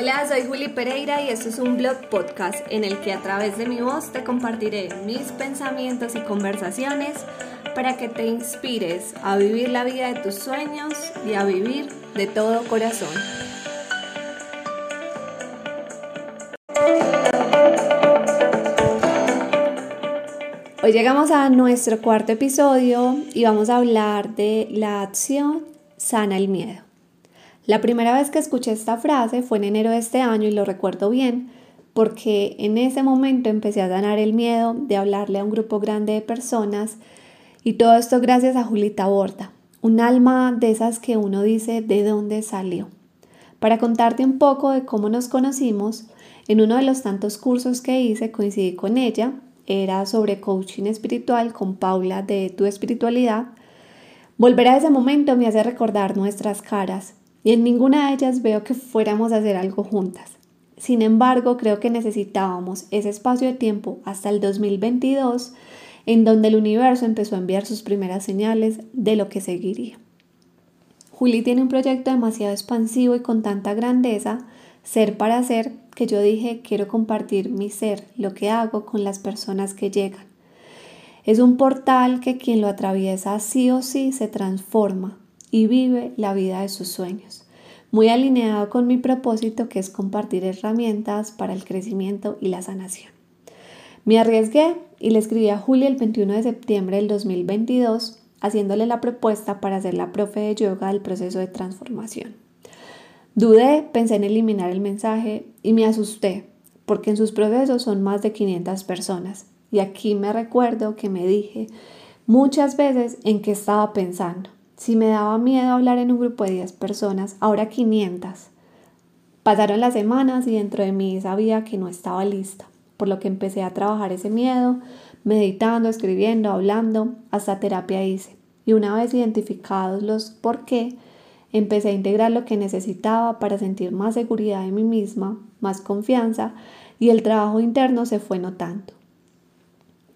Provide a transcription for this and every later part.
Hola, soy Juli Pereira y esto es un blog podcast en el que a través de mi voz te compartiré mis pensamientos y conversaciones para que te inspires a vivir la vida de tus sueños y a vivir de todo corazón. Hoy llegamos a nuestro cuarto episodio y vamos a hablar de la acción sana el miedo. La primera vez que escuché esta frase fue en enero de este año y lo recuerdo bien porque en ese momento empecé a ganar el miedo de hablarle a un grupo grande de personas y todo esto gracias a Julita Borda, un alma de esas que uno dice de dónde salió. Para contarte un poco de cómo nos conocimos, en uno de los tantos cursos que hice coincidí con ella era sobre coaching espiritual con Paula de Tu Espiritualidad. Volver a ese momento me hace recordar nuestras caras y en ninguna de ellas veo que fuéramos a hacer algo juntas. Sin embargo, creo que necesitábamos ese espacio de tiempo hasta el 2022 en donde el universo empezó a enviar sus primeras señales de lo que seguiría. Juli tiene un proyecto demasiado expansivo y con tanta grandeza, ser para ser, que yo dije quiero compartir mi ser, lo que hago con las personas que llegan. Es un portal que quien lo atraviesa sí o sí se transforma y vive la vida de sus sueños, muy alineado con mi propósito que es compartir herramientas para el crecimiento y la sanación. Me arriesgué y le escribí a Julia el 21 de septiembre del 2022 haciéndole la propuesta para ser la profe de yoga del proceso de transformación. Dudé, pensé en eliminar el mensaje y me asusté, porque en sus procesos son más de 500 personas. Y aquí me recuerdo que me dije muchas veces en qué estaba pensando. Si me daba miedo hablar en un grupo de 10 personas, ahora 500. Pasaron las semanas y dentro de mí sabía que no estaba lista, por lo que empecé a trabajar ese miedo, meditando, escribiendo, hablando, hasta terapia hice. Y una vez identificados los por qué, Empecé a integrar lo que necesitaba para sentir más seguridad en mí misma, más confianza y el trabajo interno se fue notando.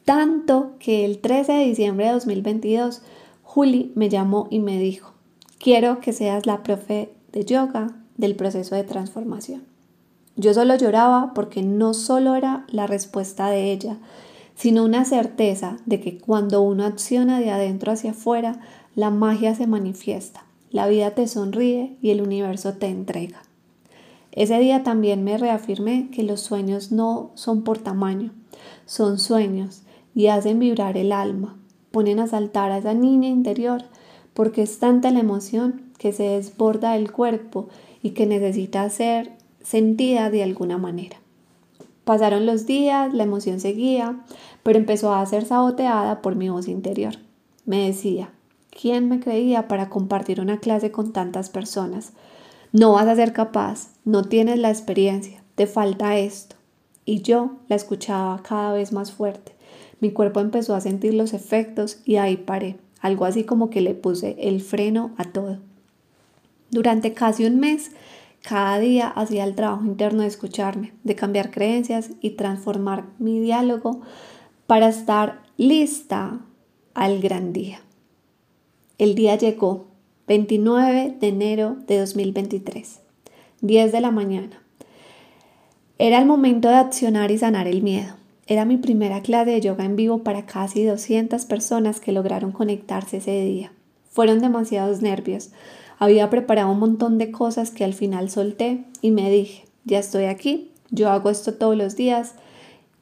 Tanto que el 13 de diciembre de 2022, Juli me llamó y me dijo, quiero que seas la profe de yoga del proceso de transformación. Yo solo lloraba porque no solo era la respuesta de ella, sino una certeza de que cuando uno acciona de adentro hacia afuera, la magia se manifiesta la vida te sonríe y el universo te entrega. Ese día también me reafirmé que los sueños no son por tamaño, son sueños y hacen vibrar el alma, ponen a saltar a esa niña interior porque es tanta la emoción que se desborda el cuerpo y que necesita ser sentida de alguna manera. Pasaron los días, la emoción seguía, pero empezó a ser saboteada por mi voz interior. Me decía, ¿Quién me creía para compartir una clase con tantas personas? No vas a ser capaz, no tienes la experiencia, te falta esto. Y yo la escuchaba cada vez más fuerte. Mi cuerpo empezó a sentir los efectos y ahí paré, algo así como que le puse el freno a todo. Durante casi un mes, cada día hacía el trabajo interno de escucharme, de cambiar creencias y transformar mi diálogo para estar lista al gran día. El día llegó, 29 de enero de 2023, 10 de la mañana. Era el momento de accionar y sanar el miedo. Era mi primera clase de yoga en vivo para casi 200 personas que lograron conectarse ese día. Fueron demasiados nervios. Había preparado un montón de cosas que al final solté y me dije, ya estoy aquí, yo hago esto todos los días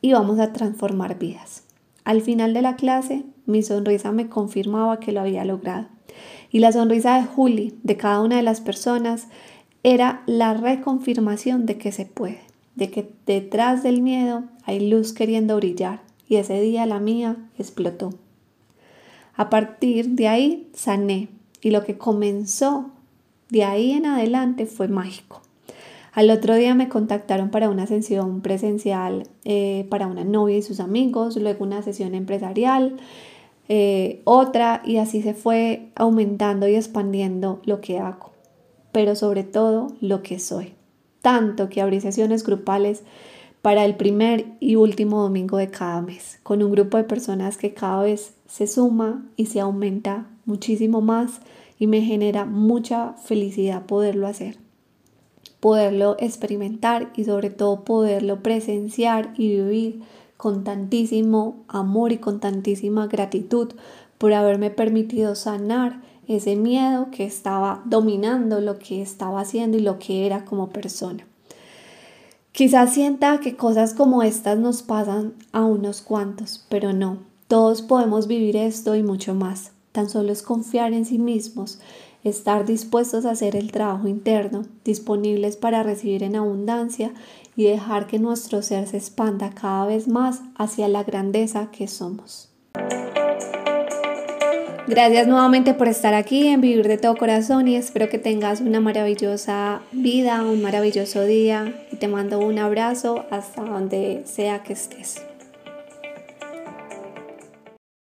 y vamos a transformar vidas. Al final de la clase mi sonrisa me confirmaba que lo había logrado. Y la sonrisa de Juli, de cada una de las personas, era la reconfirmación de que se puede, de que detrás del miedo hay luz queriendo brillar. Y ese día la mía explotó. A partir de ahí sané y lo que comenzó de ahí en adelante fue mágico. Al otro día me contactaron para una sesión presencial eh, para una novia y sus amigos, luego una sesión empresarial eh, otra y así se fue aumentando y expandiendo lo que hago, pero sobre todo lo que soy. Tanto que abrí sesiones grupales para el primer y último domingo de cada mes, con un grupo de personas que cada vez se suma y se aumenta muchísimo más y me genera mucha felicidad poderlo hacer. poderlo experimentar y sobre todo poderlo presenciar y vivir con tantísimo amor y con tantísima gratitud por haberme permitido sanar ese miedo que estaba dominando lo que estaba haciendo y lo que era como persona. Quizás sienta que cosas como estas nos pasan a unos cuantos, pero no, todos podemos vivir esto y mucho más. Tan solo es confiar en sí mismos, estar dispuestos a hacer el trabajo interno, disponibles para recibir en abundancia y dejar que nuestro ser se expanda cada vez más hacia la grandeza que somos. Gracias nuevamente por estar aquí en Vivir de todo corazón y espero que tengas una maravillosa vida, un maravilloso día y te mando un abrazo hasta donde sea que estés.